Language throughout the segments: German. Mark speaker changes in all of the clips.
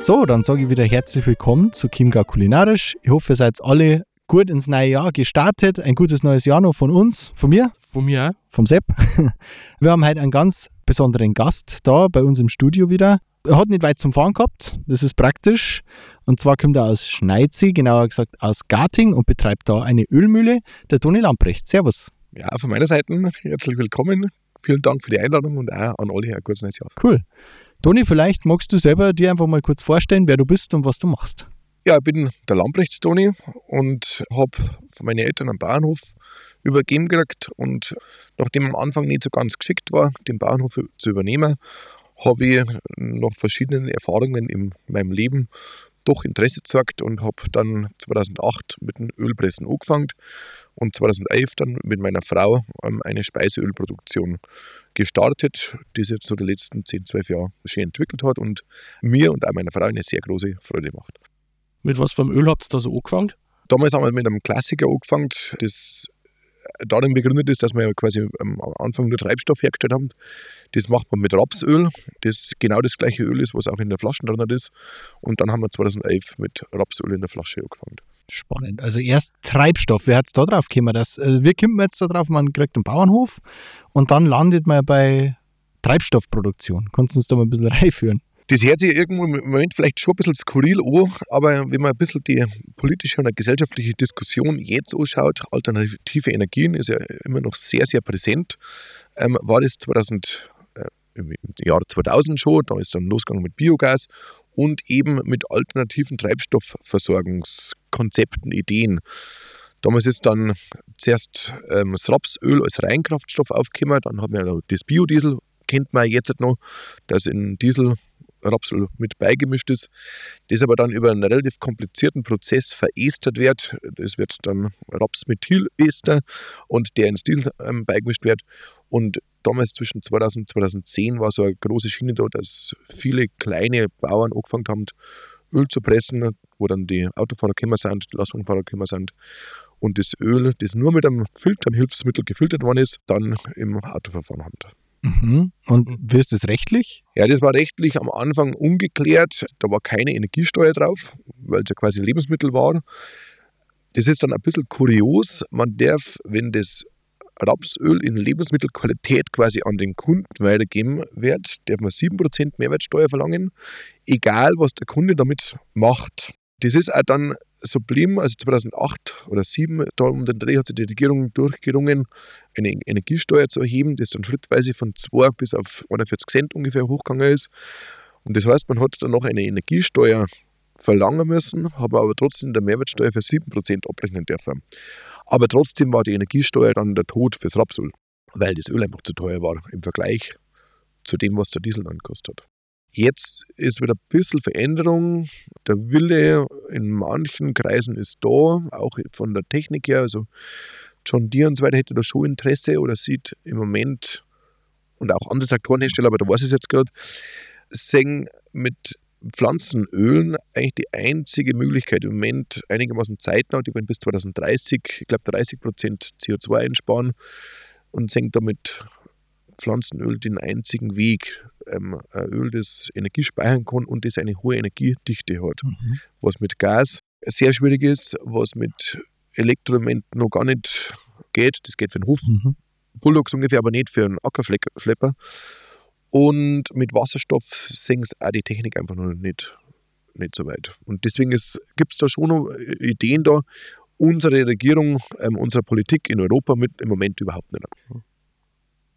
Speaker 1: So, dann sage ich wieder herzlich willkommen zu Chiemgau Kulinarisch. Ich hoffe, ihr seid alle gut ins neue Jahr gestartet. Ein gutes neues Jahr noch von uns, von mir.
Speaker 2: Von mir auch.
Speaker 1: Vom Sepp. Wir haben heute einen ganz besonderen Gast da bei uns im Studio wieder. Er hat nicht weit zum Fahren gehabt, das ist praktisch. Und zwar kommt er aus Schneidsee, genauer gesagt aus Garting und betreibt da eine Ölmühle, der Toni Lamprecht. Servus.
Speaker 2: Ja, von meiner Seite herzlich willkommen. Vielen Dank für die Einladung und auch an alle ein gutes neues Jahr.
Speaker 1: Cool. Toni, vielleicht magst du selber dir einfach mal kurz vorstellen, wer du bist und was du machst.
Speaker 2: Ja, ich bin der Lamprecht Toni und habe von meinen Eltern einen Bauernhof übergeben gekriegt. Und nachdem am Anfang nicht so ganz geschickt war, den Bauernhof zu übernehmen, habe ich nach verschiedenen Erfahrungen in meinem Leben doch Interesse gezeigt und habe dann 2008 mit dem Ölpressen angefangen und 2011 dann mit meiner Frau ähm, eine Speiseölproduktion gestartet, die sich jetzt so die letzten 10, 12 Jahre schön entwickelt hat und mir und auch meiner Frau eine sehr große Freude macht.
Speaker 3: Mit was für einem Öl habt ihr da so angefangen?
Speaker 2: Damals haben wir mit einem Klassiker angefangen, das darin begründet ist, dass wir quasi am Anfang nur Treibstoff hergestellt haben. Das macht man mit Rapsöl, das genau das gleiche Öl ist, was auch in der Flasche drin ist. Und dann haben wir 2011 mit Rapsöl in der Flasche angefangen.
Speaker 1: Spannend. Also erst Treibstoff. Wer hat es da drauf gekommen? Das, also wir kommen jetzt da drauf, man kriegt einen Bauernhof und dann landet man bei Treibstoffproduktion. Kannst du uns da mal ein bisschen reinführen?
Speaker 2: Das hört sich irgendwo im Moment vielleicht schon ein bisschen skurril an, aber wenn man ein bisschen die politische und gesellschaftliche Diskussion jetzt anschaut, alternative Energien ist ja immer noch sehr, sehr präsent, ähm, war das 2000, äh, im Jahr 2000 schon, da ist dann losgegangen mit Biogas und eben mit alternativen Treibstoffversorgungskonzepten, Ideen. Damals ist dann zuerst ähm, das Rapsöl als Reinkraftstoff aufgekommen, dann haben wir das Biodiesel, kennt man jetzt noch, das in Diesel Rapsöl mit beigemischt ist, das aber dann über einen relativ komplizierten Prozess verästert wird. Das wird dann Rapsmethylester und der ins Diesel ähm, beigemischt wird. Und damals zwischen 2000 und 2010 war so eine große Schiene da, dass viele kleine Bauern angefangen haben, Öl zu pressen, wo dann die Autofahrer gekommen sind, die Lastwagenfahrer gekommen sind und das Öl, das nur mit einem Filtern-Hilfsmittel gefiltert worden ist, dann im Autoverfahren haben.
Speaker 1: Mhm. Und wie ist das rechtlich?
Speaker 2: Ja, das war rechtlich am Anfang ungeklärt. Da war keine Energiesteuer drauf, weil es ja quasi Lebensmittel war. Das ist dann ein bisschen kurios. Man darf, wenn das Rapsöl in Lebensmittelqualität quasi an den Kunden weitergeben wird, darf man 7% Mehrwertsteuer verlangen, egal was der Kunde damit macht. Das ist auch dann so geblieben, also 2008 oder 2007, da um den Dreh hat sich die Regierung durchgerungen, eine Energiesteuer zu erheben, das dann schrittweise von 2 bis auf 41 Cent ungefähr hochgegangen ist. Und das heißt, man hat dann noch eine Energiesteuer verlangen müssen, habe aber trotzdem der Mehrwertsteuer für 7% abrechnen dürfen. Aber trotzdem war die Energiesteuer dann der Tod fürs Rapsöl, weil das Öl einfach zu teuer war im Vergleich zu dem, was der Diesel dann gekostet hat. Jetzt ist wieder ein bisschen Veränderung. Der Wille in manchen Kreisen ist da, auch von der Technik her. Also John Deere und so weiter hätte da schon Interesse oder sieht im Moment und auch andere Traktorenhersteller, aber da weiß ich es jetzt gerade, sehen mit Pflanzenölen eigentlich die einzige Möglichkeit im Moment einigermaßen zeitnah, die werden bis 2030, ich glaube 30 Prozent CO2 einsparen und sehen damit Pflanzenöl den einzigen Weg, ähm, ein Öl, das Energie speichern kann und das eine hohe Energiedichte hat. Mhm. Was mit Gas sehr schwierig ist, was mit Elektroelement noch gar nicht geht. Das geht für den Hof. Mhm. Bulldogs ungefähr, aber nicht für einen Ackerschlepper. Und mit Wasserstoff sehen sie auch die Technik einfach noch nicht, nicht so weit. Und deswegen gibt es da schon noch Ideen da. Unsere Regierung, ähm, unsere Politik in Europa mit im Moment überhaupt nicht.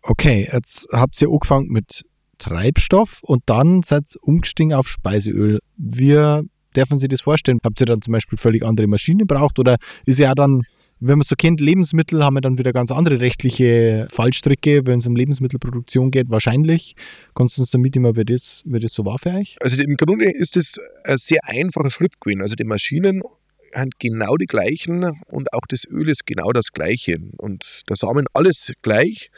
Speaker 1: Okay, jetzt habt ihr angefangen mit Treibstoff und dann seid ihr umgestiegen auf Speiseöl. Wie dürfen Sie das vorstellen? Habt ihr dann zum Beispiel völlig andere Maschinen gebraucht oder ist ja dann Wenn man so kennt, Lebensmittel haben wir dann wieder ganz andere rechtliche Fallstricke, wenn es um Lebensmittelproduktion geht, wahrscheinlich. Kannst du uns damit immer, wie das, wie das so war für euch?
Speaker 2: Also im Grunde ist es ein sehr einfacher Schritt gewesen. Also die Maschinen sind genau die gleichen und auch das Öl ist genau das gleiche. Und der Samen alles gleich.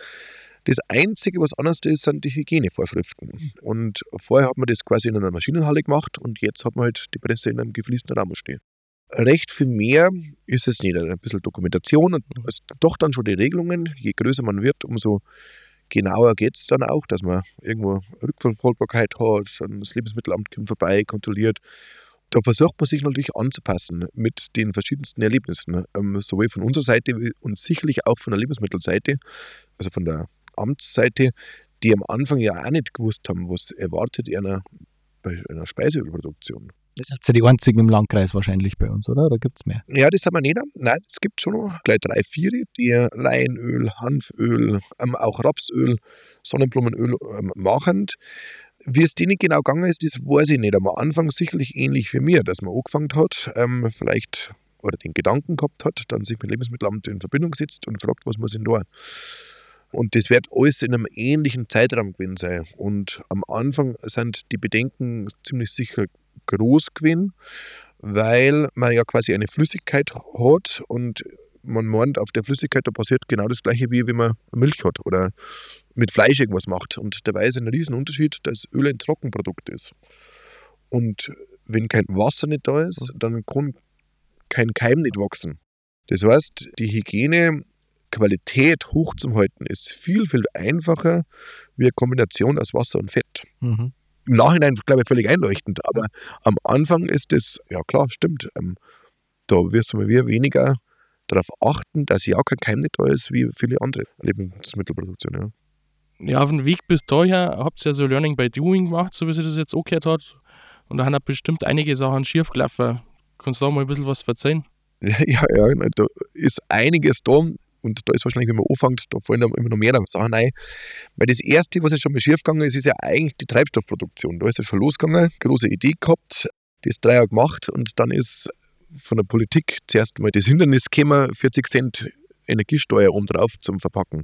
Speaker 2: Das Einzige, was anders ist, sind die Hygienevorschriften. Und vorher hat man das quasi in einer Maschinenhalle gemacht und jetzt hat man halt die Presse in einem gefließten Raum stehen recht viel mehr ist es nicht. Ein bisschen Dokumentation und mhm. doch dann schon die Regelungen. Je größer man wird, umso genauer geht es dann auch, dass man irgendwo Rückverfolgbarkeit hat, dann das Lebensmittelamt kommt vorbei, kontrolliert. Da versucht man sich natürlich anzupassen mit den verschiedensten Erlebnissen, ähm, sowohl von unserer Seite und sicherlich auch von der Lebensmittelseite, also von der Amtsseite, die am Anfang ja auch nicht gewusst haben, was erwartet einer bei einer Speiseölproduktion.
Speaker 1: Das sind ja die einzigen im Landkreis wahrscheinlich bei uns, oder? Oder gibt es mehr?
Speaker 2: Ja, das sind wir nicht. Nein, es gibt schon noch gleich drei, vier, die Leinöl, Hanföl, ähm, auch Rapsöl, Sonnenblumenöl ähm, machen. Wie es denen genau gegangen ist, das weiß ich nicht. Am Anfang sicherlich ähnlich wie mir, dass man angefangen hat, ähm, vielleicht oder den Gedanken gehabt hat, dann sich mit Lebensmittelamt in Verbindung setzt und fragt, was muss ich da? Und das wird alles in einem ähnlichen Zeitraum gewesen sein. Und am Anfang sind die Bedenken ziemlich sicher groß gewesen, weil man ja quasi eine Flüssigkeit hat und man meint, auf der Flüssigkeit da passiert genau das gleiche, wie wenn man Milch hat oder mit Fleisch irgendwas macht. Und dabei ist ein Riesenunterschied, dass Öl ein Trockenprodukt ist. Und wenn kein Wasser nicht da ist, dann kann kein Keim nicht wachsen. Das heißt, die Hygienequalität hoch zum Halten ist viel, viel einfacher wie eine Kombination aus Wasser und Fett. Mhm im Nachhinein, glaube ich, völlig einleuchtend. Aber am Anfang ist das, ja klar, stimmt. Ähm, da wirst du wir weniger darauf achten, dass ja kein Keim nicht da ist, wie viele andere Lebensmittelproduktionen.
Speaker 3: Ja. ja, auf dem Weg bis daher habt ihr ja so Learning by Doing gemacht, so wie sie das jetzt auch gehört hat. Und da haben bestimmt einige Sachen schief gelaufen. Kannst du da mal ein bisschen was verzeihen?
Speaker 2: Ja, ja, da ist einiges da. Und da ist wahrscheinlich, wenn man anfängt, da fallen dann immer noch mehr Sachen ein. Weil das Erste, was jetzt schon mal schief gegangen ist, ist ja eigentlich die Treibstoffproduktion. Da ist es schon losgegangen, große Idee gehabt, das drei Jahre gemacht und dann ist von der Politik zuerst mal das Hindernis gekommen, 40 Cent Energiesteuer oben drauf zum Verpacken.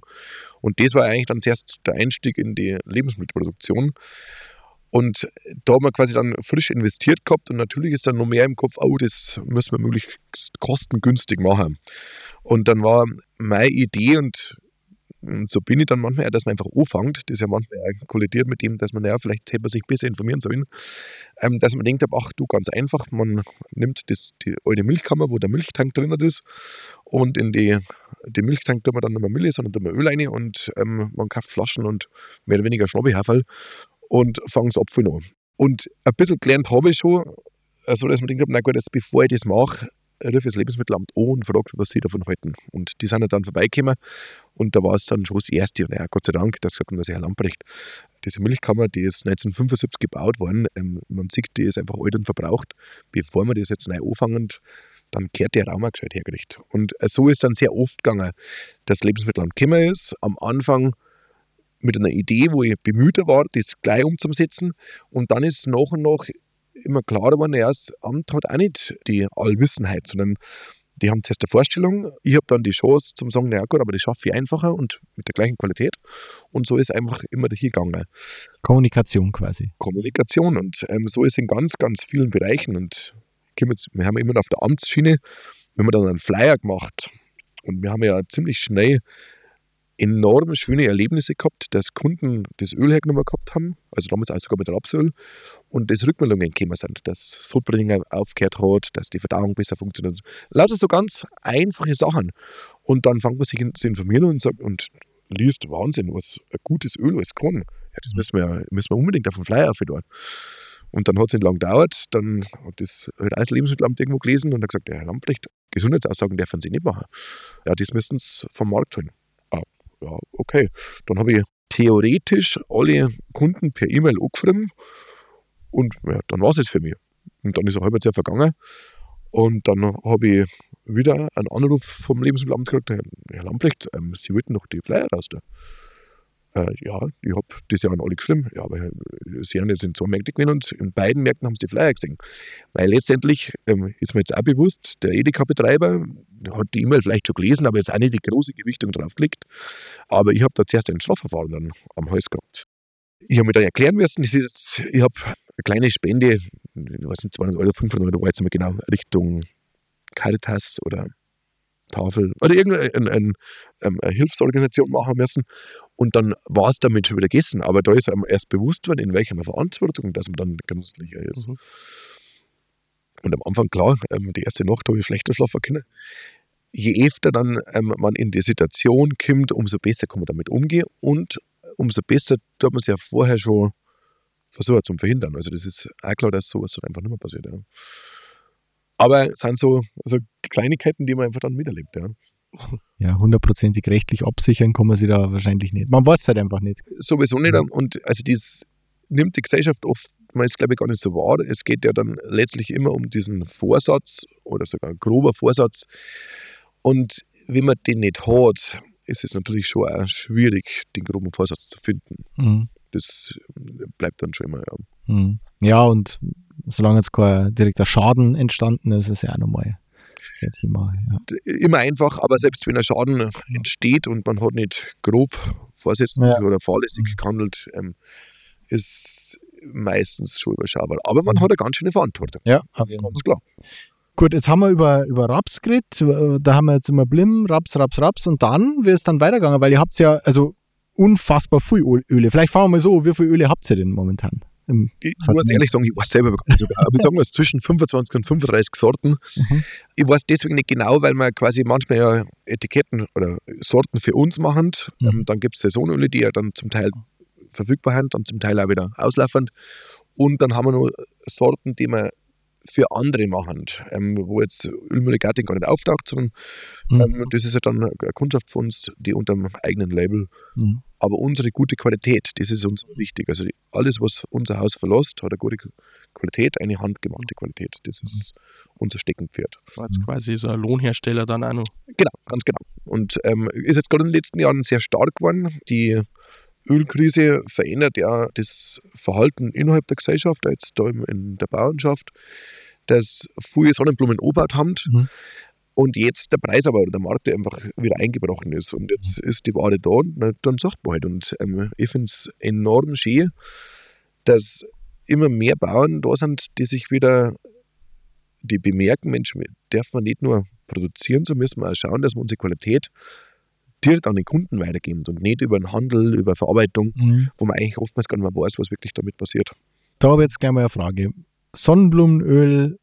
Speaker 2: Und das war eigentlich dann zuerst der Einstieg in die Lebensmittelproduktion. Und da haben wir quasi dann frisch investiert gehabt und natürlich ist dann noch mehr im Kopf, oh, das müssen wir möglichst kostengünstig machen. Und dann war meine Idee und, und so bin ich dann manchmal, dass man einfach anfängt, das ja manchmal kollidiert mit dem, dass man, ja, vielleicht hätte man sich besser informieren sollen, ähm, dass man denkt, ach du, ganz einfach, man nimmt das, die alte Milchkammer, wo der Milchtank drin ist und in die, den Milchtank tut man dann nicht mehr Milch, sondern tut man Öl rein und ähm, man kauft Flaschen und mehr oder weniger Schnobbehaferl und fange es Apfel an. Und ein bisschen gelernt habe ich schon, also dass man denkt, na gut, jetzt bevor ich das mache, rufe das Lebensmittelamt an und frage, was sie davon halten. Und die sind dann vorbeigekommen und da war es dann schon das Erste. Und ja, Gott sei Dank, das sagt der Herr Lamprecht, diese Milchkammer, die ist 1975 gebaut worden. Ähm, man sieht, die ist einfach alt und verbraucht. Bevor wir das jetzt neu anfangen, dann kehrt der Raum auch gescheit hergerichtet. Und äh, so ist dann sehr oft gegangen, dass das Lebensmittelamt gekommen ist. Am Anfang mit einer Idee, wo ich bemühter war, das gleich umzusetzen. Und dann ist nach und nach immer klarer geworden, ja, das Amt hat auch nicht die Allwissenheit, sondern die haben zuerst eine Vorstellung, ich habe dann die Chance zum sagen, naja gut, aber das schaffe ich einfacher und mit der gleichen Qualität. Und so ist einfach immer hier gegangen.
Speaker 1: Kommunikation quasi.
Speaker 2: Kommunikation und ähm, so ist in ganz, ganz vielen Bereichen. Und jetzt, wir haben immer auf der Amtsschiene, wenn wir dann einen Flyer gemacht und wir haben ja ziemlich schnell enorm schöne Erlebnisse gehabt, dass Kunden das Öl hergenommen gehabt haben, also damals auch sogar mit Rapsöl, und dass Rückmeldungen gekommen sind, dass Sodbrennen aufgehört hat, dass die Verdauung besser funktioniert. Lauter so ganz einfache Sachen. Und dann fängt man sich zu informieren und, sagt, und liest, Wahnsinn, was ein gutes Öl alles kann. Ja, das müssen wir, müssen wir unbedingt auf dem Flyer aufhören. Und dann hat es nicht lange gedauert, dann hat das halt alles Lebensmittelamt irgendwo gelesen und hat gesagt, ja, Herr Lamprecht, Gesundheitsaussagen dürfen Sie nicht machen. Ja, das müssen Sie vom Markt holen ja, okay. Dann habe ich theoretisch alle Kunden per E-Mail angeschrieben und ja, dann war es jetzt für mich. Und dann ist ein halbes Jahr vergangen und dann habe ich wieder einen Anruf vom Lebensmittelamt gekriegt, Herr Lamprecht, ähm, Sie wollten noch die Flyer raus da. Äh, ja, ich habe das Jahr an alle geschrieben. Ja, aber äh, jetzt in zwei Märkten gewesen und in beiden Märkten haben sie die Flyer gesehen. Weil letztendlich ähm, ist mir jetzt auch bewusst, der Edeka-Betreiber hat die E-Mail vielleicht schon gelesen, aber jetzt auch nicht die große Gewichtung draufgelegt. Aber ich habe da zuerst ein Strafverfahren dann am Hals gehabt. Ich habe mir dann erklären müssen, das ist ich habe eine kleine Spende, ich weiß nicht, 200 Euro, 500 Euro, jetzt mal genau, Richtung Caritas oder Tafel oder irgendeine ein, ein, ähm, eine Hilfsorganisation machen müssen. Und dann war es damit schon wieder gegessen. Aber da ist einem erst bewusst worden, in welcher Verantwortung, dass man dann genüsslicher ist. Mhm. Und am Anfang, klar, ähm, die erste Nacht habe ich schlechter schlafen können. Je öfter dann ähm, man in die Situation kommt, umso besser kann man damit umgehen und umso besser tut man es ja vorher schon versuchen zu verhindern. Also das ist auch klar, dass sowas dann einfach nicht mehr passiert. Ja. Aber es sind so, so Kleinigkeiten, die man einfach dann miterlebt. Ja.
Speaker 1: Ja, hundertprozentig rechtlich absichern kann man sich da wahrscheinlich nicht. Man weiß es halt einfach nicht.
Speaker 2: Sowieso nicht. Und also das nimmt die Gesellschaft oftmals, glaube ich, gar nicht so wahr. Es geht ja dann letztlich immer um diesen Vorsatz oder sogar ein grober Vorsatz. Und wenn man den nicht hat, ist es natürlich schon auch schwierig, den groben Vorsatz zu finden. Mhm. Das bleibt dann schon immer.
Speaker 1: Ja, mhm. ja und solange jetzt kein direkter Schaden entstanden ist, ist ja auch nochmal ein Thema. Ja.
Speaker 2: Immer einfach, aber selbst wenn ein Schaden entsteht und man hat nicht grob vorsätzlich ja. oder fahrlässig mhm. gehandelt, ähm, ist meistens schon überschaubar. Aber man hat eine ganz schöne Verantwortung.
Speaker 1: Ja, ganz klar. Gut, jetzt haben wir über, über Raps geredet. Da haben wir jetzt immer Blim, Raps, Raps, Raps. Und dann, ist es dann weitergegangen? Weil ihr habt ja, also unfassbar viel Öle. Vielleicht fahren wir mal so, wie viel Öle habt ihr denn momentan?
Speaker 2: Ich muss ehrlich sagen, ich weiß selber sogar, aber ich sagen wir zwischen 25 und 35 Sorten. Mhm. Ich weiß deswegen nicht genau, weil wir quasi manchmal ja Etiketten oder Sorten für uns machen. Mhm. Ähm, dann gibt es Saisonöle, die ja dann zum Teil verfügbar sind, dann zum Teil auch wieder auslaufend. Und dann haben wir noch Sorten, die wir für andere machen, ähm, wo jetzt Ölmulligatin gar nicht auftaucht, sondern mhm. ähm, das ist ja dann eine Kundschaft von uns, die unter dem eigenen Label. Mhm. Aber unsere gute Qualität, das ist uns wichtig. Also alles, was unser Haus verlässt, hat eine gute Qualität, eine handgemachte Qualität. Das ist unser Steckenpferd.
Speaker 3: War jetzt quasi so ein Lohnhersteller dann auch noch.
Speaker 2: Genau, ganz genau. Und ähm, ist jetzt gerade in den letzten Jahren sehr stark geworden. Die Ölkrise verändert ja das Verhalten innerhalb der Gesellschaft, jetzt da in der Bauernschaft, dass viele Sonnenblumen obaut haben mhm. Und jetzt der Preis aber oder der Markt einfach wieder eingebrochen ist und jetzt ist die Ware da und dann sagt man halt. Und ähm, ich finde es enorm schön, dass immer mehr Bauern da sind, die sich wieder die bemerken, Mensch, dürfen wir nicht nur produzieren, so müssen wir auch schauen, dass wir unsere Qualität direkt an den Kunden weitergeben und nicht über den Handel, über Verarbeitung, mhm. wo man eigentlich oftmals gar nicht mehr weiß, was wirklich damit passiert.
Speaker 1: Da habe ich jetzt gleich mal eine Frage. Sonnenblumenöl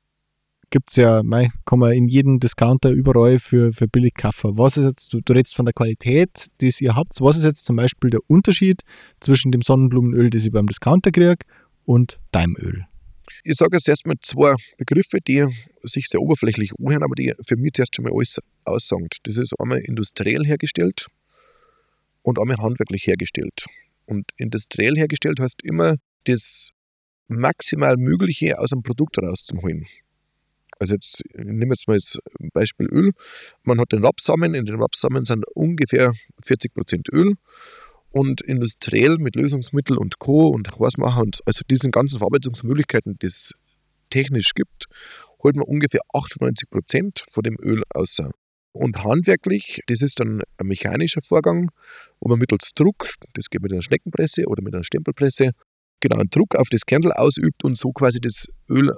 Speaker 1: gibt es ja, mei, kann man in jedem Discounter überall für, für billig kaufen. Was ist jetzt, du, du redest von der Qualität, die ihr habt. Was ist jetzt zum Beispiel der Unterschied zwischen dem Sonnenblumenöl, das ich beim Discounter kriege, und deinem Öl?
Speaker 2: Ich sage jetzt erstmal zwei Begriffe, die sich sehr oberflächlich anhören, aber die für mich zuerst schon mal alles aussagen. Das ist einmal industriell hergestellt und einmal handwerklich hergestellt. Und industriell hergestellt heißt immer, das maximal Mögliche aus einem Produkt rauszuholen. Also jetzt nehmen wir jetzt mal das Beispiel Öl. Man hat den Rapsamen, in den Rapsamen sind ungefähr 40% Öl und industriell mit Lösungsmittel und Co. und Hausmacher und also diesen ganzen Verarbeitungsmöglichkeiten, die es technisch gibt, holt man ungefähr 98 Prozent von dem Öl aus. Und handwerklich, das ist dann ein mechanischer Vorgang, wo man mittels Druck, das geht mit einer Schneckenpresse oder mit einer Stempelpresse, genau einen Druck auf das Kernel ausübt und so quasi das Öl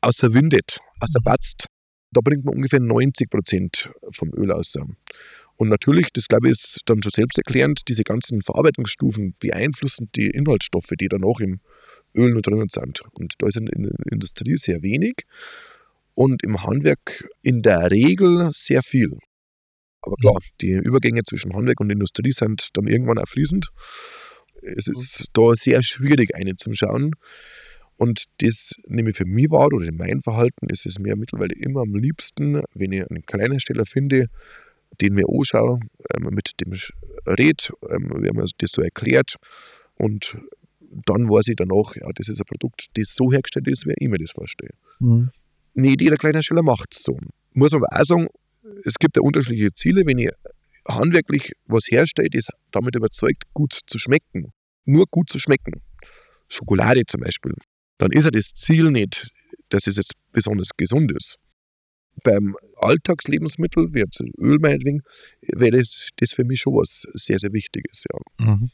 Speaker 2: außerwindet, außerbatzt. Da bringt man ungefähr 90 Prozent vom Öl aus. Und natürlich, das glaube ich, ist dann schon selbsterklärend, diese ganzen Verarbeitungsstufen beeinflussen die Inhaltsstoffe, die dann auch im Öl noch drinnen sind. Und da ist in der Industrie sehr wenig und im Handwerk in der Regel sehr viel. Aber klar, die Übergänge zwischen Handwerk und Industrie sind dann irgendwann auch fließend. Es ist da sehr schwierig, eine zu schauen. Und das nehme ich für mich wahr, oder in meinem Verhalten ist es mir mittlerweile immer am liebsten, wenn ich einen kleinen Steller finde, den mir anschaue, ähm, mit dem ich rede, ähm, wie man das so erklärt. Und dann weiß ich danach, ja, das ist ein Produkt, das so hergestellt ist, wie ich mir das vorstelle. Mhm. Nicht jeder kleine Steller macht es so. Muss aber auch sagen, es gibt ja unterschiedliche Ziele. Wenn ich handwerklich was herstellt, ist damit überzeugt, gut zu schmecken. Nur gut zu schmecken. Schokolade zum Beispiel. Dann ist ja das Ziel nicht, dass es jetzt besonders gesund ist. Beim Alltagslebensmittel, wie jetzt Öl meinetwegen, wäre das, das für mich schon was sehr, sehr Wichtiges. Ja. Mhm.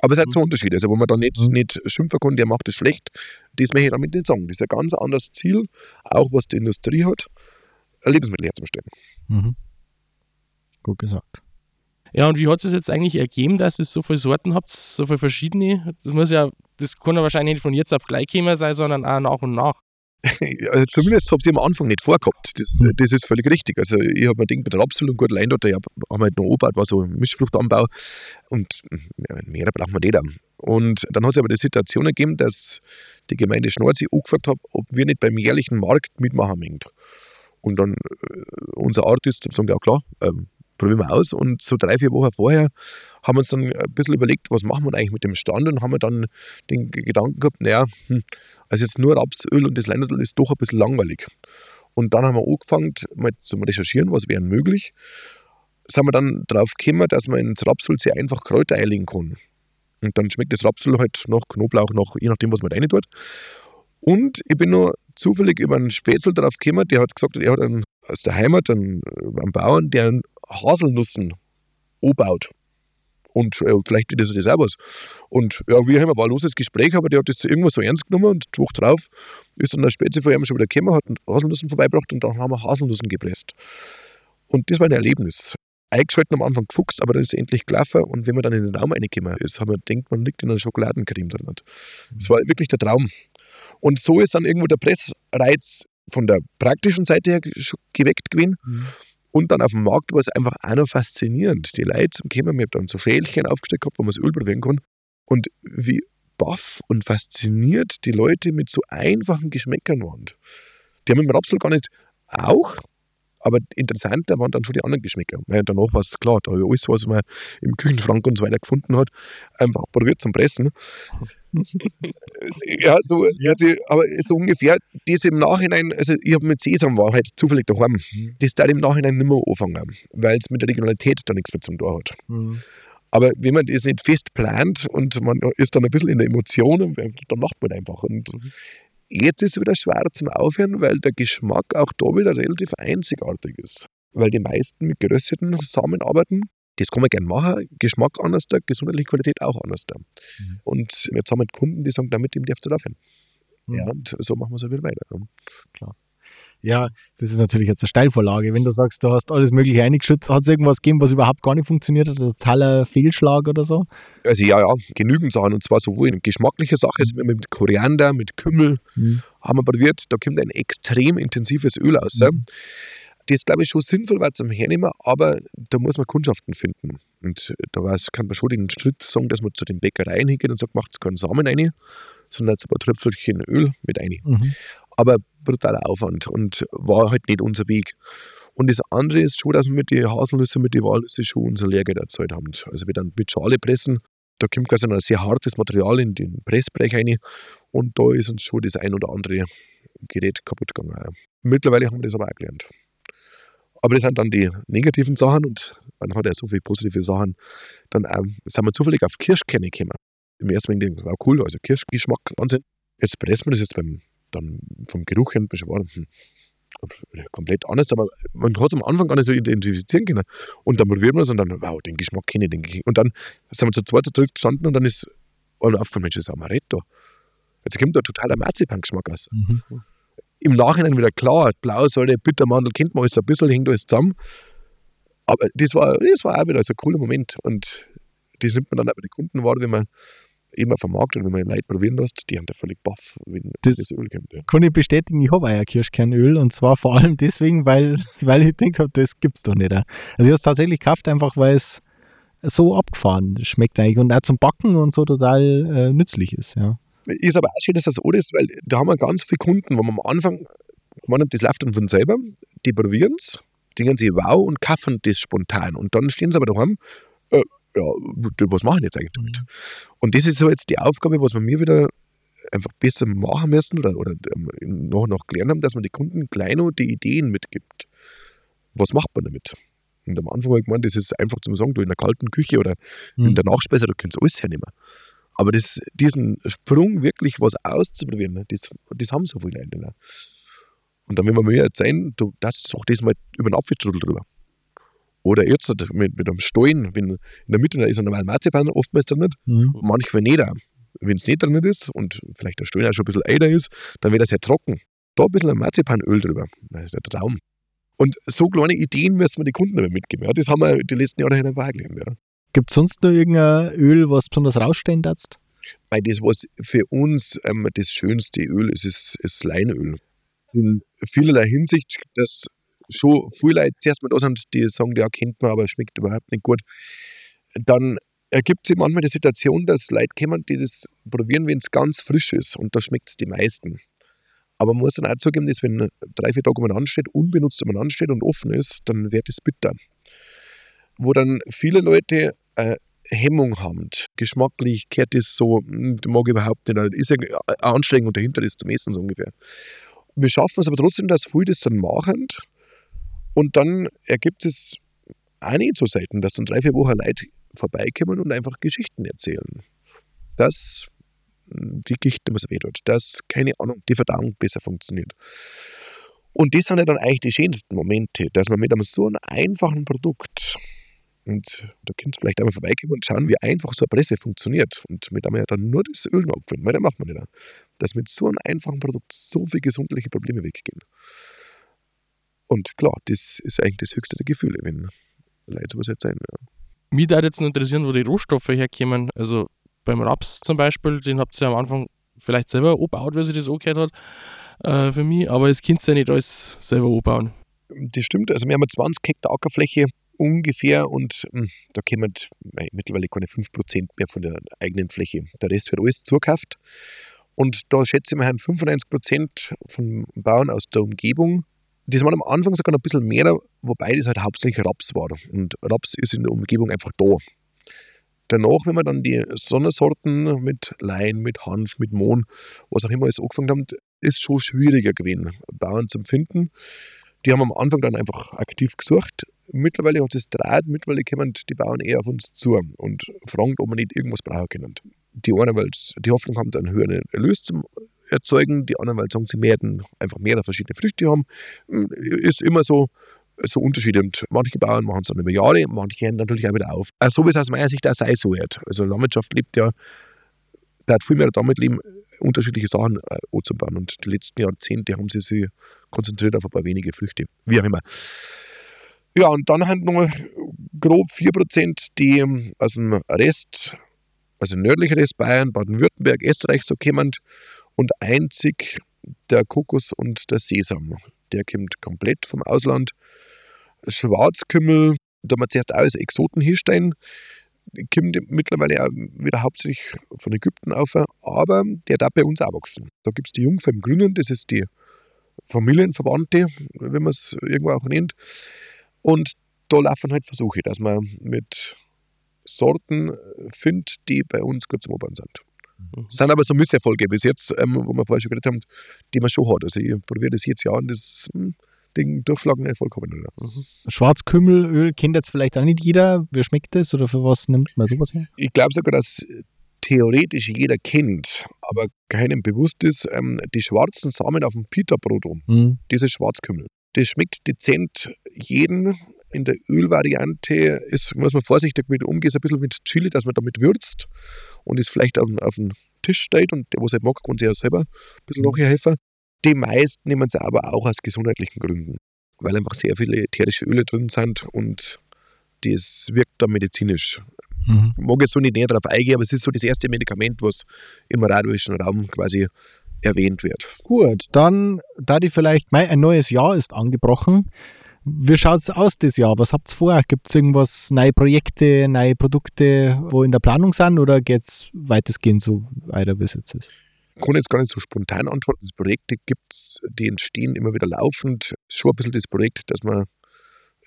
Speaker 2: Aber es hat so Unterschiede. Also, wo man da nicht, mhm. nicht schimpfen kann, der macht das schlecht, das möchte ich damit nicht sagen. Das ist ein ganz anderes Ziel, auch was die Industrie hat, Lebensmittel herzustellen. Mhm.
Speaker 1: Gut gesagt.
Speaker 3: Ja, und wie hat es jetzt eigentlich ergeben, dass ihr so viele Sorten habt, so viele verschiedene? Das muss ja, das kann ja wahrscheinlich nicht von jetzt auf gleich gekommen sein, sondern auch nach und nach.
Speaker 2: also zumindest habe ich am Anfang nicht vorgehabt. Das, mhm. das ist völlig richtig. Also ich habe mir gedacht, mit der Rapsel und gut Lein dort, ich habe hab halt noch angebaut, war so ein Mischfruchtanbau und ja, mehr braucht man nicht. Auch. Und dann hat es aber die Situation gegeben, dass die Gemeinde Schnorzi angefragt hat, ob wir nicht beim jährlichen Markt mitmachen möchten. Und dann äh, unser Artist sagen, ja klar, ähm, probieren wir aus. Und so drei, vier Wochen vorher haben wir uns dann ein bisschen überlegt, was machen wir eigentlich mit dem Stand und haben wir dann den Gedanken gehabt, naja, hm, also jetzt nur Rapsöl und das Leinöl ist doch ein bisschen langweilig. Und dann haben wir angefangen mal zu recherchieren, was wäre möglich. Sind wir dann darauf gekommen, dass man ins Rapsöl sehr einfach Kräuter einlegen kann. Und dann schmeckt das Rapsöl halt nach Knoblauch, nach, je nachdem, was man rein tut. Und ich bin nur zufällig über einen Spätzl darauf gekommen, der hat gesagt, er hat einen, aus der Heimat einen, einen Bauern, der Haselnussen anbaut. Und äh, vielleicht ist das auch was. Und ja, wir haben ein loses Gespräch, aber der hat das irgendwas so ernst genommen und die Woche drauf ist dann der Spätzle von ihm schon wieder gekommen, hat Haselnussen vorbeigebracht und dann haben wir Haselnussen gepresst. Und das war ein Erlebnis. Eingeschalten am Anfang gefuchst, aber dann ist es endlich gelaufen und wenn man dann in den Raum reingekommen ist, haben wir gedacht, man liegt in einer Schokoladencreme drin. Das war wirklich der Traum. Und so ist dann irgendwo der Pressreiz von der praktischen Seite her geweckt gewesen. Mhm. Und dann auf dem Markt war es einfach auch noch faszinierend. Die Leute zum Kommen, wir haben dann so Schälchen aufgestellt gehabt, wo man das Öl probieren kann. Und wie baff und fasziniert die Leute mit so einfachen Geschmäckern waren. Die haben im Rapsel gar nicht auch, aber interessanter waren dann schon die anderen Geschmäcker. Weil danach war es klar, da alles, was man im Küchenschrank und so weiter gefunden hat, einfach probiert zum Pressen. ja, so, ja. aber so ungefähr, das im Nachhinein, also ich habe mit Sesam war halt zufällig daheim, mhm. das da im Nachhinein nicht mehr anfangen, weil es mit der Regionalität da nichts mehr zum tun hat. Mhm. Aber wenn man das nicht fest plant und man ist dann ein bisschen in der Emotion, dann macht man einfach. Und mhm. Jetzt ist es wieder schwer zum Aufhören, weil der Geschmack auch da wieder relativ einzigartig ist. Weil die meisten mit gerösteten Samen arbeiten das kann man gerne machen. Geschmack anders, da, gesundheitliche Qualität auch anders. Da. Mhm. Und jetzt haben wir Kunden, die sagen, damit dem darfst du aufhören. Ja, und so machen wir es auch wieder weiter.
Speaker 1: Klar. Ja, das ist natürlich jetzt eine Steilvorlage. Wenn du sagst, du hast alles Mögliche eingeschüttet, hat es irgendwas gegeben, was überhaupt gar nicht funktioniert hat? Ein totaler Fehlschlag oder so?
Speaker 2: Also, ja, ja, genügend Sachen. Und zwar sowohl in geschmacklicher Sache, also mit Koriander, mit Kümmel mhm. haben wir probiert. Da kommt ein extrem intensives Öl raus. Mhm das glaube ich schon sinnvoll war zum Hernehmen, aber da muss man Kundschaften finden. Und da kann man schon den Schritt sagen, dass man zu den Bäckereien hingeht und sagt, macht keinen Samen rein, sondern jetzt ein paar Tröpfelchen Öl mit rein. Mhm. Aber brutaler Aufwand und war halt nicht unser Weg. Und das andere ist schon, dass wir mit den Haselnüsse, mit den Walnüsse schon unser Lehrgeld erzeugt haben. Also wir dann mit Schale pressen, da kommt quasi ein sehr hartes Material in den Pressbereich rein und da ist uns schon das ein oder andere Gerät kaputt gegangen. Mittlerweile haben wir das aber auch gelernt. Aber das sind dann die negativen Sachen und man hat ja so viele positive Sachen. Dann ähm, sind wir zufällig auf Kirschkerne gekommen. Im ersten Mal denken, wow, cool, also Kirschgeschmack, Wahnsinn. Jetzt pressen wir das jetzt beim, dann vom Geruch her, hm, komplett anders, aber man hat es am Anfang gar nicht so identifizieren können. Und dann probieren wir es und dann, wow, den Geschmack kenne ich, den ich. Und dann sind wir zu zweit zurückgestanden und dann ist einer aufgefallen, Mensch, das ist Amaretto. Jetzt kommt da total der Marzipan-Geschmack aus. Mhm im Nachhinein wieder klar, Blausäure, Bittermandel, kennt man alles ein bisschen, hängt alles zusammen. Aber das war, das war auch wieder so ein cooler Moment. Und das nimmt man dann auch bei den Kunden wahr, wenn man dem Markt und wenn man Leute probieren lässt, die haben da völlig baff, wenn
Speaker 1: das, das Öl kommt. Ja. Kann ich bestätigen, ich habe auch Kirschkernöl und zwar vor allem deswegen, weil, weil ich gedacht habe, das gibt es doch nicht. Also ich habe es tatsächlich gekauft, einfach weil es so abgefahren schmeckt eigentlich und auch zum Backen und so total äh, nützlich ist. Ja.
Speaker 2: Ist aber auch schön, dass das so ist, weil da haben wir ganz viele Kunden, wo man am Anfang, man, das läuft dann von selber, die probieren es, denken sie wow und kaufen das spontan. Und dann stehen sie aber daheim, äh, ja, was machen jetzt eigentlich damit? Mhm. Und das ist so jetzt die Aufgabe, was wir mir wieder einfach besser machen müssen oder, oder ähm, noch, noch gelernt haben, dass man den Kunden kleine die Ideen mitgibt. Was macht man damit? Und am Anfang habe ich gemeint, das ist einfach zum Sagen, du in der kalten Küche oder mhm. in der Nachspeise, du kannst alles hernehmen. Aber das, diesen Sprung, wirklich was auszuprobieren, ne, das, das haben so viele Leute. Ne. Und dann, wenn wir mir erzählen, du darfst doch das mal über den Apfelstrudel drüber. Oder jetzt mit, mit einem Stollen, wenn in der Mitte da ist ein normaler Marzipan oftmals drin nicht, mhm. manchmal nicht. Wenn es nicht drin ist und vielleicht der Stollen auch schon ein bisschen älter ist, dann wird er sehr trocken. Da ein bisschen Marzipanöl drüber. Der Traum. Und so kleine Ideen müssen wir die Kunden damit mitgeben. Ja. Das haben wir die letzten Jahre einfach gelernt. Ja.
Speaker 1: Gibt es sonst noch irgendein Öl, was besonders rausstehen darfst?
Speaker 2: Weil das, was für uns ähm, das schönste Öl ist, ist, ist Leinöl. In vielerlei Hinsicht, dass schon viele Leute zuerst mal da sind, die sagen, ja, kennt man, aber schmeckt überhaupt nicht gut. Dann ergibt sich manchmal die Situation, dass Leute kommen, die das probieren, wenn es ganz frisch ist. Und da schmeckt es die meisten. Aber man muss dann auch zugeben, dass wenn drei, vier Tage umeinander steht, unbenutzt umeinander steht und offen ist, dann wird es bitter. Wo dann viele Leute äh, Hemmung haben. Geschmacklich kehrt das so, hm, mag ich überhaupt nicht. Da ist eine Anstrengung dahinter, das zu messen, so ungefähr. Wir schaffen es aber trotzdem, dass viele das dann machen. Und dann ergibt es auch nicht so selten, dass dann drei, vier Wochen Leute vorbeikommen und einfach Geschichten erzählen. Dass die Geschichte was weh tut, dass, keine Ahnung, die Verdauung besser funktioniert. Und das sind ja dann eigentlich die schönsten Momente, dass man mit einem so einem einfachen Produkt und da könnt ihr vielleicht einmal vorbeikommen und schauen, wie einfach so eine Presse funktioniert. Und mit einmal dann nur das Öl abfinden, weil dann macht man nicht. Dass mit so einem einfachen Produkt so viele gesundheitliche Probleme weggehen. Und klar, das ist eigentlich das höchste der Gefühle, wenn Leute sowas erzählen. Ja.
Speaker 3: Mich würde jetzt noch interessieren, wo die Rohstoffe herkommen. Also beim Raps zum Beispiel, den habt ihr am Anfang vielleicht selber angebaut, wie sich das angehört hat äh, für mich, aber könnt ihr ja nicht alles selber anbauen.
Speaker 2: Das stimmt, also wir haben 20 Hektar Ackerfläche ungefähr und mh, hm, da kommen mittlerweile keine 5% mehr von der eigenen Fläche. Der Rest wird alles zukauft. Und da schätze ich mal 95% von Bauern aus der Umgebung. Das waren am Anfang sogar noch ein bisschen mehr, wobei das halt hauptsächlich Raps war. Und Raps ist in der Umgebung einfach da. Danach, wenn wir dann die Sonnensorten mit Lein, mit Hanf, mit Mohn, was auch immer alles angefangen haben, ist schon schwieriger gewesen, Bauern zu finden. Die haben am Anfang dann einfach aktiv gesucht, Mittlerweile hat es dreht, mittlerweile kommen die Bauern eher auf uns zu und fragen, ob wir nicht irgendwas brauchen können. Die einen, weil die Hoffnung haben, einen höheren Erlös zu erzeugen, die anderen, weil sagen, sie werden einfach mehrere verschiedene Früchte haben. Hm, ist immer so, so Unterschiede. Und manche Bauern machen es dann über Jahre, manche hören natürlich auch wieder auf. Also so wie es aus meiner Sicht auch sein so wird. Also Landwirtschaft lebt ja, der hat viel mehr damit leben, unterschiedliche Sachen äh, anzubauen. Und die letzten Jahrzehnte haben sie sich konzentriert auf ein paar wenige Früchte. Wie auch immer. Ja, und dann haben noch grob 4%, die aus dem Rest, also nördlicher Rest Bayern, Baden-Württemberg, Österreich so kommen und einzig der Kokos und der Sesam. Der kommt komplett vom Ausland. Schwarzkümmel, da man zuerst alles Exoten hinstellen, kommt mittlerweile auch wieder hauptsächlich von Ägypten auf, aber der darf bei uns auch wachsen. Da gibt es die Jungfer im Grünen, das ist die Familienverwandte, wenn man es irgendwo auch nennt. Und da laufen halt Versuche, dass man mit Sorten findet, die bei uns gut zum Obern sind. Mhm. Es sind aber so Misserfolge bis jetzt, ähm, wo wir vorher schon geredet haben, die man schon hat. Also ich probiere das jetzt ja an, das hm, Ding durchschlagen nicht vollkommen. Mhm.
Speaker 1: Schwarzkümmelöl kennt jetzt vielleicht auch nicht jeder. Wie schmeckt das oder für was nimmt man sowas her?
Speaker 2: Ich glaube sogar, dass theoretisch jeder kennt, aber keinem bewusst ist, ähm, die schwarzen Samen auf dem Pita-Brot um. Mhm. Dieses Schwarzkümmel. Das schmeckt dezent jeden. In der Ölvariante ist, muss man vorsichtig mit umgehen, ein bisschen mit Chili, dass man damit würzt und es vielleicht auf, auf den Tisch steht und der, was halt mag, kann sich ja selber ein bisschen mhm. nachhelfen. Die meisten nehmen es aber auch aus gesundheitlichen Gründen, weil einfach sehr viele ätherische Öle drin sind und das wirkt dann medizinisch. Mhm. Ich mag jetzt so nicht näher darauf eingehen, aber es ist so das erste Medikament, was im radiologischen Raum quasi erwähnt wird.
Speaker 1: Gut, dann da die vielleicht, ein neues Jahr ist angebrochen. Wie schaut es aus das Jahr? Was habt ihr vor? Gibt es irgendwas, neue Projekte, neue Produkte, wo in der Planung sind oder geht es weitestgehend so weiter, wie es jetzt ist?
Speaker 2: Ich kann jetzt gar nicht so spontan antworten. Das Projekte gibt es, die entstehen immer wieder laufend. Es ist schon ein bisschen das Projekt, dass wir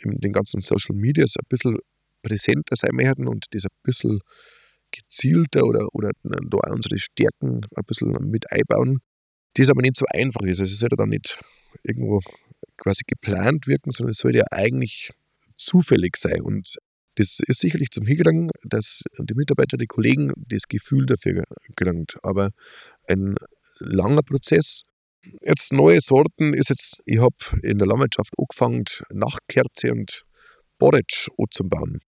Speaker 2: in den ganzen Social Medias ein bisschen präsenter sein werden und das ein bisschen gezielter oder, oder da auch unsere Stärken ein bisschen mit einbauen, das aber nicht so einfach ist. Es sollte dann nicht irgendwo quasi geplant wirken, sondern es sollte ja eigentlich zufällig sein. Und das ist sicherlich zum Hingegangen, dass die Mitarbeiter, die Kollegen das Gefühl dafür kriegen. Aber ein langer Prozess. Jetzt neue Sorten ist jetzt, ich habe in der Landwirtschaft angefangen, Nachtkerze und Borage zu bauen.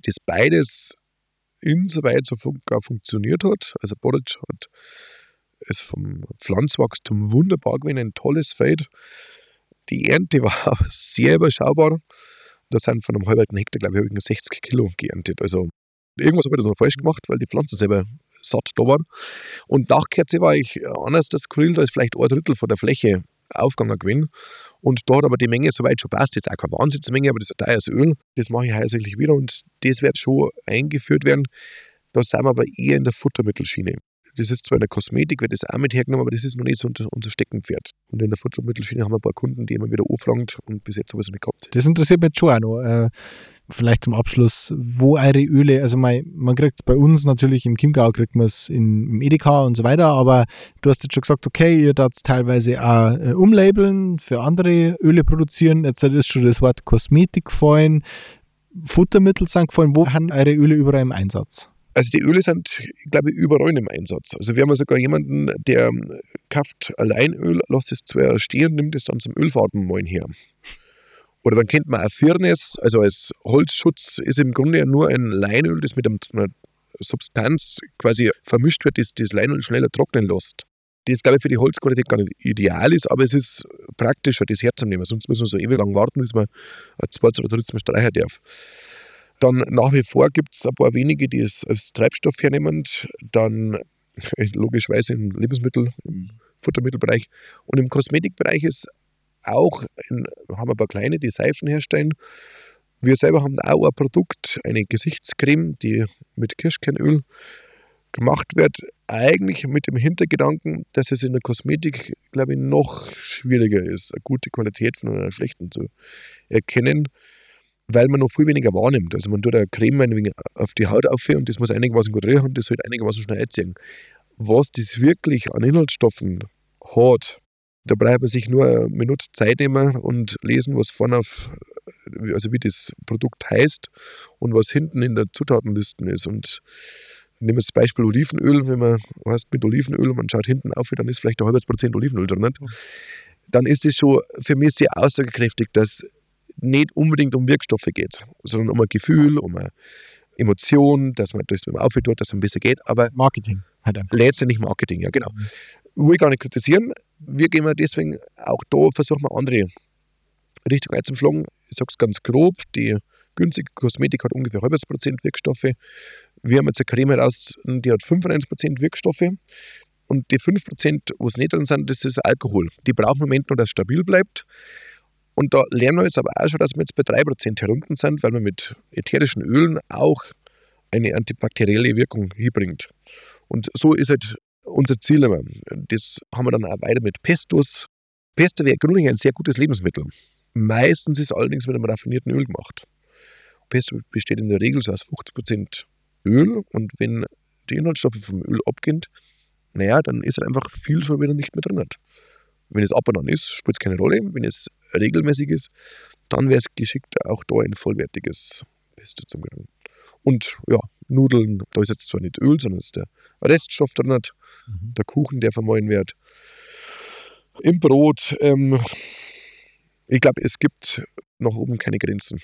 Speaker 2: Das beides insoweit so fun funktioniert hat. Also Borage hat ist vom Pflanzwachstum wunderbar gewesen, ein tolles Feld. Die Ernte war aber sehr überschaubar. Da sind von einem halben Hektar, glaube ich, 60 Kilo geerntet. Also irgendwas habe ich da noch falsch gemacht, weil die Pflanzen selber satt da waren. Und nach Kerze war ich anders das Grill, da ist vielleicht ein Drittel von der Fläche aufgegangen gewesen. Und da hat aber die Menge soweit schon passt. Jetzt auch keine Wahnsinnsmenge, aber das ist ein teures Öl. Das mache ich hauptsächlich wieder und das wird schon eingeführt werden. Da sind wir aber eher in der Futtermittelschiene. Das ist zwar in der Kosmetik, wird das auch mit hergenommen, aber das ist noch nicht so unser Steckenpferd. Und in der Futtermittelschiene haben wir ein paar Kunden, die immer wieder anfragen und bis jetzt sowas nicht gehabt.
Speaker 1: Das interessiert mich schon auch noch. Äh, vielleicht zum Abschluss, wo eure Öle, also mein, man kriegt es bei uns natürlich im Chiemgau, kriegt man es im Edeka und so weiter, aber du hast jetzt schon gesagt, okay, ihr darf teilweise auch äh, umlabeln, für andere Öle produzieren. Jetzt ist schon das Wort Kosmetik gefallen, Futtermittel sind gefallen. Wo haben eure Öle überall im Einsatz?
Speaker 2: Also die Öle sind, glaube ich, überall im Einsatz. Also wir haben sogar jemanden, der ähm, kauft Alleinöl, lässt es zwar stehen, nimmt es dann zum Ölfarbenmalen her. Oder dann kennt man auch Firnis, also als Holzschutz ist im Grunde nur ein Leinöl, das mit einer Substanz quasi vermischt wird, das das Leinöl schneller trocknen lässt. Das, glaube ich, für die Holzqualität gar nicht ideal ist, aber es ist praktischer, das herzunehmen. Sonst müssen wir so ewig lang warten, bis man ein zweites oder drittes Mal streichen darf. Dann nach wie vor gibt es ein paar wenige, die es als Treibstoff hernehmen. Dann logischerweise im Lebensmittel, im Futtermittelbereich. Und im Kosmetikbereich ist auch, in, haben wir ein paar kleine, die Seifen herstellen. Wir selber haben auch ein Produkt, eine Gesichtscreme, die mit Kirschkernöl gemacht wird, eigentlich mit dem Hintergedanken, dass es in der Kosmetik, glaube ich, noch schwieriger ist, eine gute Qualität von einer schlechten zu erkennen weil man noch viel weniger wahrnimmt. Also man tut eine Creme ein wenig auf die Haut auf und das muss einigermaßen gut riechen und das sollte einigermaßen schnell einziehen. Was das wirklich an Inhaltsstoffen hat, da braucht man sich nur eine Minute Zeit nehmen und lesen, was vorne auf, also wie das Produkt heißt und was hinten in der Zutatenliste ist. Und nehmen wir das Beispiel Olivenöl, wenn man heißt mit Olivenöl und man schaut hinten auf, dann ist vielleicht ein halbes Prozent Olivenöl drin. Nicht? Dann ist es schon für mich sehr aussagekräftig, dass nicht unbedingt um Wirkstoffe geht, sondern um ein Gefühl, um eine Emotion, dass man das mit dem Aufhört tut, dass es ein bisschen geht. Aber
Speaker 1: Marketing halt einfach.
Speaker 2: Letztendlich Marketing, ja, genau. Mhm. Will ich gar nicht kritisieren. Wir gehen deswegen auch da, versuchen wir andere Richtung einzuschlagen. Ich sage es ganz grob: die günstige Kosmetik hat ungefähr halbes Prozent Wirkstoffe. Wir haben jetzt eine Creme raus, die hat 95% Wirkstoffe. Und die 5%, wo es nicht drin sind, das ist Alkohol. Die brauchen im Moment noch, dass es stabil bleibt. Und da lernen wir jetzt aber auch schon, dass wir jetzt bei 3% herunter sind, weil man mit ätherischen Ölen auch eine antibakterielle Wirkung hinbringt. Und so ist halt unser Ziel immer. Das haben wir dann auch weiter mit Pestos. Pesto wäre grundsätzlich ein sehr gutes Lebensmittel. Meistens ist es allerdings mit einem raffinierten Öl gemacht. Pesto besteht in der Regel so aus 50% Öl und wenn die Inhaltsstoffe vom Öl abgehen, naja, dann ist halt einfach viel schon wieder nicht mehr drin. Wenn es ab und an ist, spielt es keine Rolle. Wenn es regelmäßig ist, dann wäre es geschickt, auch da ein vollwertiges Pesto zu kriegen. Und ja, Nudeln, da ist jetzt zwar nicht Öl, sondern ist der Reststoff drin, mhm. der Kuchen, der vermahlen wird. Im Brot, ähm, ich glaube, es gibt nach oben keine Grenzen.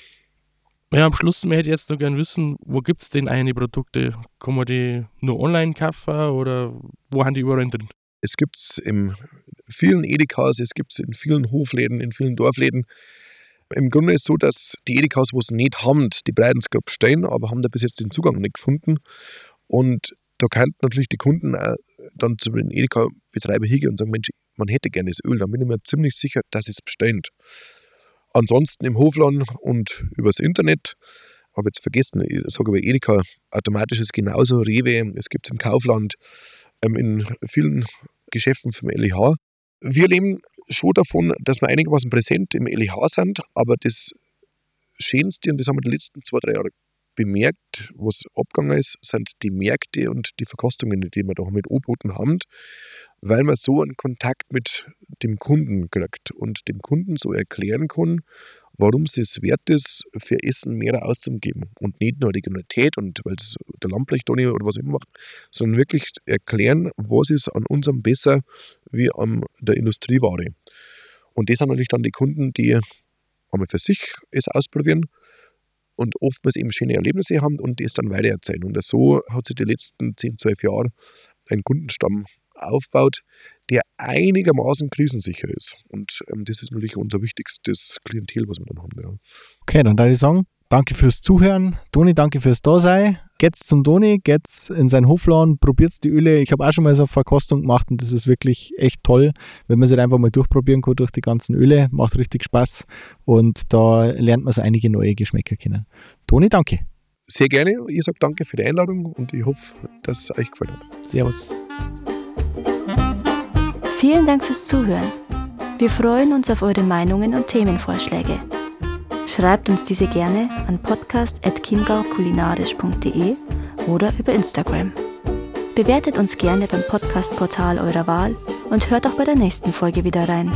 Speaker 3: Ja, am Schluss möchte ich jetzt noch gerne wissen, wo gibt es denn eine Produkte? Kann man die nur online kaufen oder wo haben die überall drin?
Speaker 2: Es gibt es in vielen Edekas, es gibt es in vielen Hofläden, in vielen Dorfläden. Im Grunde ist es so, dass die Edekas, wo es nicht haben, die breiten es stehen, aber haben da bis jetzt den Zugang nicht gefunden. Und da könnten natürlich die Kunden auch dann zu den Edeka-Betreiber hingehen und sagen, Mensch, man hätte gerne das Öl. Dann bin ich mir ziemlich sicher, dass es bestellt. Ansonsten im Hofladen und übers Internet habe jetzt vergessen, ich sage aber Edeka, automatisch ist genauso, Rewe, es gibt es im Kaufland, in vielen Geschäften vom LEH. Wir leben schon davon, dass wir einigermaßen präsent im LEH sind, aber das Schönste, und das haben wir die letzten zwei, drei Jahre bemerkt, was abgegangen ist, sind die Märkte und die Verkostungen, die wir da mit angeboten haben, weil man so einen Kontakt mit dem Kunden kriegt und dem Kunden so erklären kann, warum es es wert ist, für Essen mehr auszugeben. Und nicht nur Regionalität und weil es der Lamprecht oder was immer macht, sondern wirklich erklären, was ist an unserem besser wie an der Industrieware. Und das sind natürlich dann die Kunden, die einmal für sich es ausprobieren und oftmals eben schöne Erlebnisse haben und das dann weitererzählen. Und so hat sich die letzten 10, 12 Jahre ein Kundenstamm aufbaut, der einigermaßen krisensicher ist. Und ähm, das ist natürlich unser wichtigstes Klientel, was wir dann haben. Ja.
Speaker 1: Okay, dann würde ich sagen, danke fürs Zuhören. Toni, danke fürs Dasein. Geht's zum Toni, geht's in seinen Hofladen, probiert die Öle. Ich habe auch schon mal so eine Verkostung gemacht und das ist wirklich echt toll, wenn man sich einfach mal durchprobieren kann durch die ganzen Öle. Macht richtig Spaß und da lernt man so einige neue Geschmäcker kennen. Toni, danke.
Speaker 2: Sehr gerne. Ich sage danke für die Einladung und ich hoffe, dass es euch gefallen hat.
Speaker 1: Servus.
Speaker 4: Vielen Dank fürs Zuhören. Wir freuen uns auf eure Meinungen und Themenvorschläge. Schreibt uns diese gerne an podcast.chiemgaukulinarisch.de oder über Instagram. Bewertet uns gerne beim Podcastportal eurer Wahl und hört auch bei der nächsten Folge wieder rein.